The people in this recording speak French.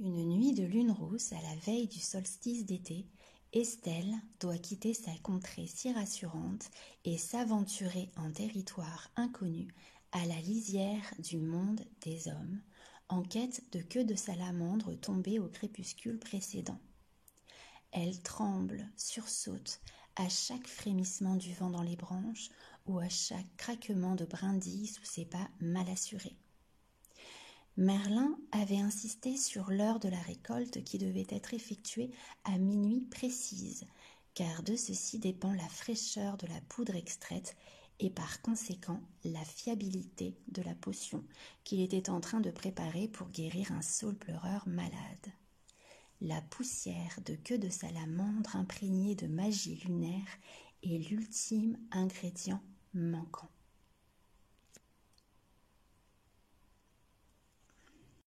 Une nuit de lune rousse, à la veille du solstice d'été, Estelle doit quitter sa contrée si rassurante et s'aventurer en territoire inconnu à la lisière du monde des hommes, en quête de queue de salamandre tombée au crépuscule précédent. Elle tremble, sursaute à chaque frémissement du vent dans les branches ou à chaque craquement de brindilles sous ses pas mal assurés. Merlin avait insisté sur l'heure de la récolte qui devait être effectuée à minuit précise, car de ceci dépend la fraîcheur de la poudre extraite et par conséquent la fiabilité de la potion qu'il était en train de préparer pour guérir un saule pleureur malade. La poussière de queue de salamandre imprégnée de magie lunaire est l'ultime ingrédient manquant.